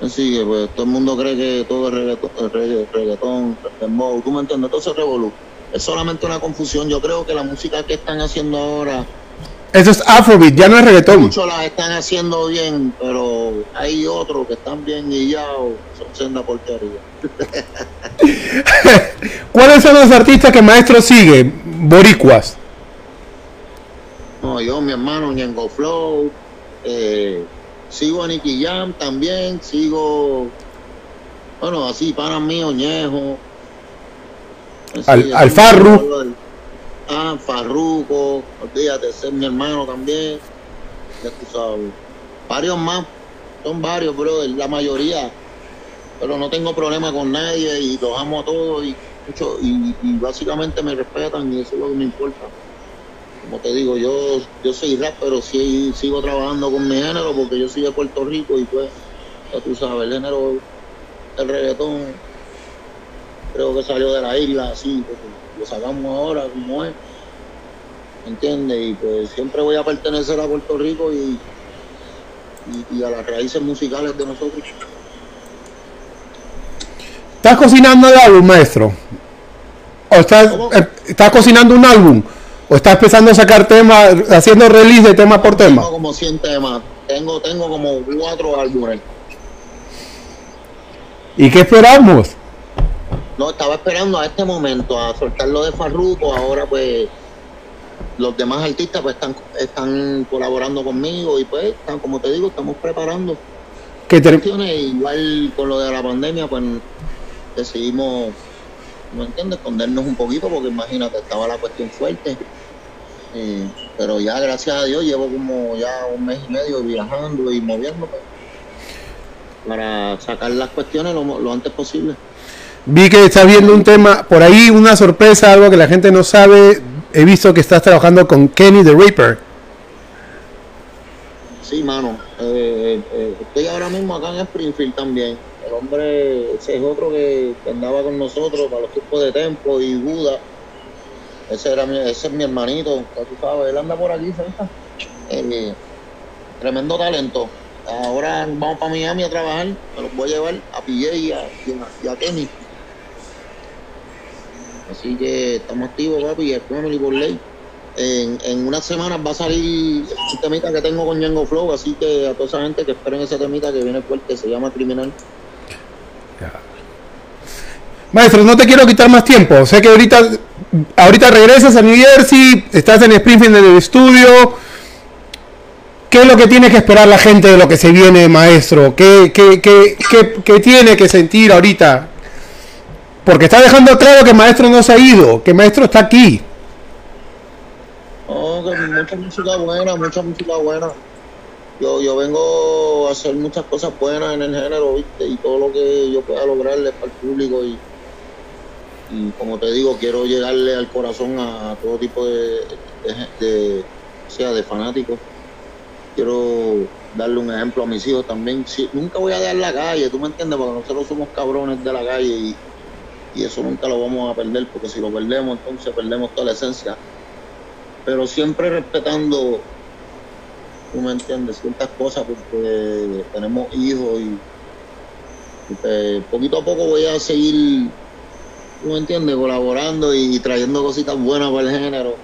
Así que pues todo el mundo cree que todo es reggaetón, reggaetón, reggaetón tú me entiendes, todo se revolú. Es solamente una confusión. Yo creo que la música que están haciendo ahora. Eso es Afrobeat, ya no es reggaetón. Muchos la están haciendo bien, pero hay otros que están bien guillados, son senda porquería. ¿Cuáles son los artistas que maestro sigue? Boricuas. No, yo, mi hermano, Ñengo Flow, eh, sigo a Nicky Jam también, sigo, bueno, así, para mí, Oñejo. Al, al Farru. Ah, Farruco, olvídate, ser mi hermano también. Ya tú sabes. Varios más, son varios, brother, la mayoría. Pero no tengo problema con nadie y los amo a todos y, y, y básicamente me respetan y eso es lo que me importa. como te digo, yo, yo soy rap, pero sí sigo trabajando con mi género porque yo soy de Puerto Rico y pues, ya tú sabes, el género del reggaetón creo que salió de la isla así, porque lo sacamos ahora como es. ¿Entiendes? Y pues siempre voy a pertenecer a Puerto Rico y, y, y a las raíces musicales de nosotros. ¿Estás cocinando el álbum, maestro? ¿O estás, eh, estás cocinando un álbum? ¿O estás empezando a sacar temas, haciendo release de tema por tema? Tengo como 100 temas, tengo, tengo como cuatro álbumes. ¿Y qué esperamos? No, estaba esperando a este momento a soltarlo de Farruko, ahora pues los demás artistas pues están, están colaborando conmigo y pues están, como te digo, estamos preparando Que cuestiones, igual con lo de la pandemia pues decidimos, ¿no entiendes? Escondernos un poquito porque imagínate, estaba la cuestión fuerte. Eh, pero ya gracias a Dios llevo como ya un mes y medio viajando y moviéndome para sacar las cuestiones lo, lo antes posible. Vi que estás viendo un tema, por ahí una sorpresa, algo que la gente no sabe. He visto que estás trabajando con Kenny the Reaper. Sí, mano. Eh, eh, estoy ahora mismo acá en Springfield también. El hombre, ese es otro que, andaba con nosotros para los tiempos de Tempo y Buda. Ese, era mi, ese es mi hermanito, tú sabes, él anda por aquí cerca. Eh, tremendo talento. Ahora vamos para Miami a trabajar. Me los voy a llevar a PJ y a Kenny. Así que estamos activos, papi, y el Family por ley. En, en unas semanas va a salir un temita que tengo con Django Flow, así que a toda esa gente que esperen ese temita que viene fuerte, se llama Criminal. Maestro, no te quiero quitar más tiempo. Sé que ahorita, ahorita regresas a New Jersey, estás en Springfield en el estudio. ¿Qué es lo que tiene que esperar la gente de lo que se viene, maestro? ¿Qué, qué, qué, qué- qué tiene que sentir ahorita? Porque está dejando claro que maestro no se ha ido, que maestro está aquí. No, que mucha música buena, mucha música buena. Yo, yo vengo a hacer muchas cosas buenas en el género, ¿viste? Y todo lo que yo pueda lograrle para el público. Y, como te digo, quiero llegarle al corazón a, todo tipo de, o sea, de fanáticos. Quiero darle un ejemplo a mis hijos también. Nunca voy a dar la calle, ¿tú me entiendes? Porque nosotros somos cabrones de la calle y, y eso nunca lo vamos a perder, porque si lo perdemos, entonces perdemos toda la esencia. Pero siempre respetando, tú me entiendes, ciertas cosas porque tenemos hijos y, pues, poquito a poco voy a seguir, tú me entiendes, colaborando y trayendo cositas buenas para el género,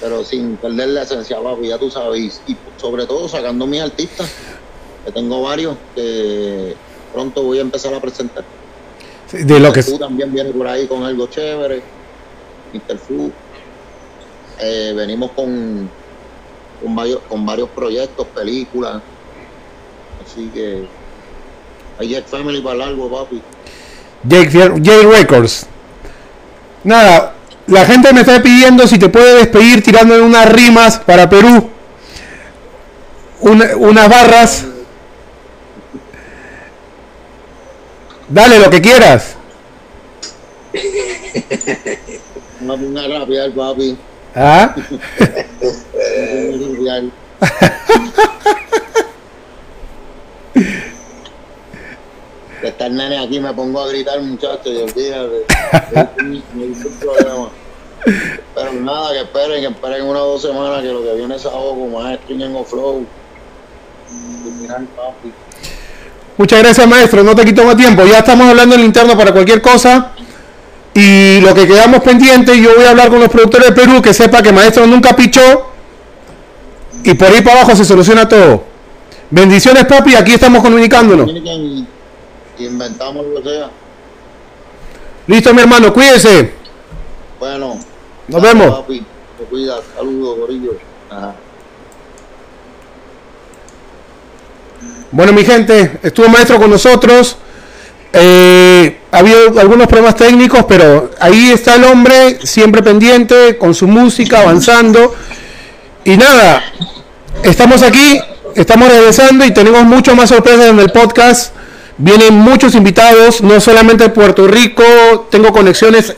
pero sin perder la esencia, papi, ya tú sabes, y sobre todo sacando mis artistas, que tengo varios que pronto voy a empezar a presentar. De lo que Tú también viene por ahí con algo chévere. Fu. Eh, venimos con, con, varios, con varios proyectos, películas. Así que hay Jack Family para largo, papi. Jake, Jake Records. Nada, la gente me está pidiendo si te puede despedir tirando unas rimas para Perú. Una- unas barras. Dale lo que quieras. Una una rapear, papi. ¿Ah? Que está el nene aquí, me pongo a gritar, muchachos, y olvídate. No. Pero nada, que esperen, que esperen una o dos semanas, que lo que viene es ahogo, maestro Ñengo Flow. Criminal, papi. Muchas gracias, maestro. No te quito más tiempo. Ya estamos hablando en el interno para cualquier cosa. Y lo que quedamos pendiente, yo voy a hablar con los productores de Perú que sepa que maestro nunca pichó. Y por ahí para abajo se soluciona todo. Bendiciones, papi. Aquí estamos comunicándonos. Inventamos lo que sea. Listo, mi hermano. Cuídense. Bueno. Nos vemos. Papi, te cuidas. Saludos, gorillo. Bueno, mi gente, estuvo maestro con nosotros. Eh, ha habido algunos problemas técnicos, pero ahí está el hombre, siempre pendiente, con su música, avanzando. Y nada, estamos aquí, estamos regresando y tenemos mucho más sorpresas en el podcast. Vienen muchos invitados, no solamente de Puerto Rico, tengo conexiones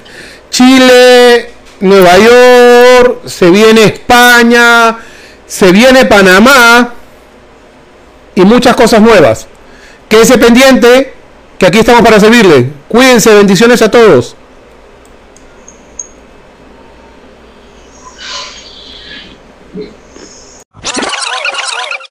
Chile, Nueva York, se viene España, se viene Panamá y muchas cosas nuevas. Quédese pendiente, que aquí estamos para servirle. Cuídense, bendiciones a todos.